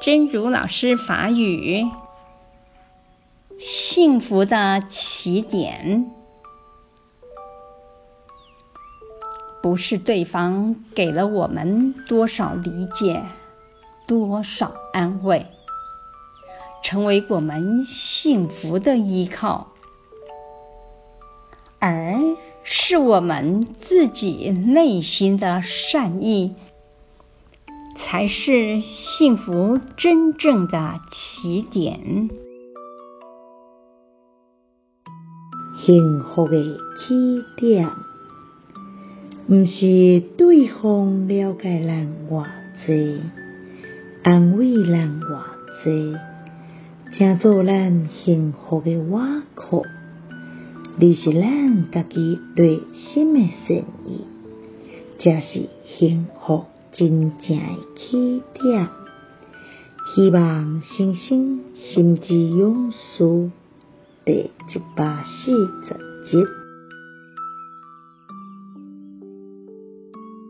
真如老师法语：幸福的起点，不是对方给了我们多少理解、多少安慰，成为我们幸福的依靠，而是我们自己内心的善意。才是幸福真正的起点。幸福的起点，不是对方了解咱偌济，安慰咱偌济，才做咱幸福的瓦壳，而是咱家己内心的善意，才是幸福。真正诶起点，希望新生心之勇士第一百四十集。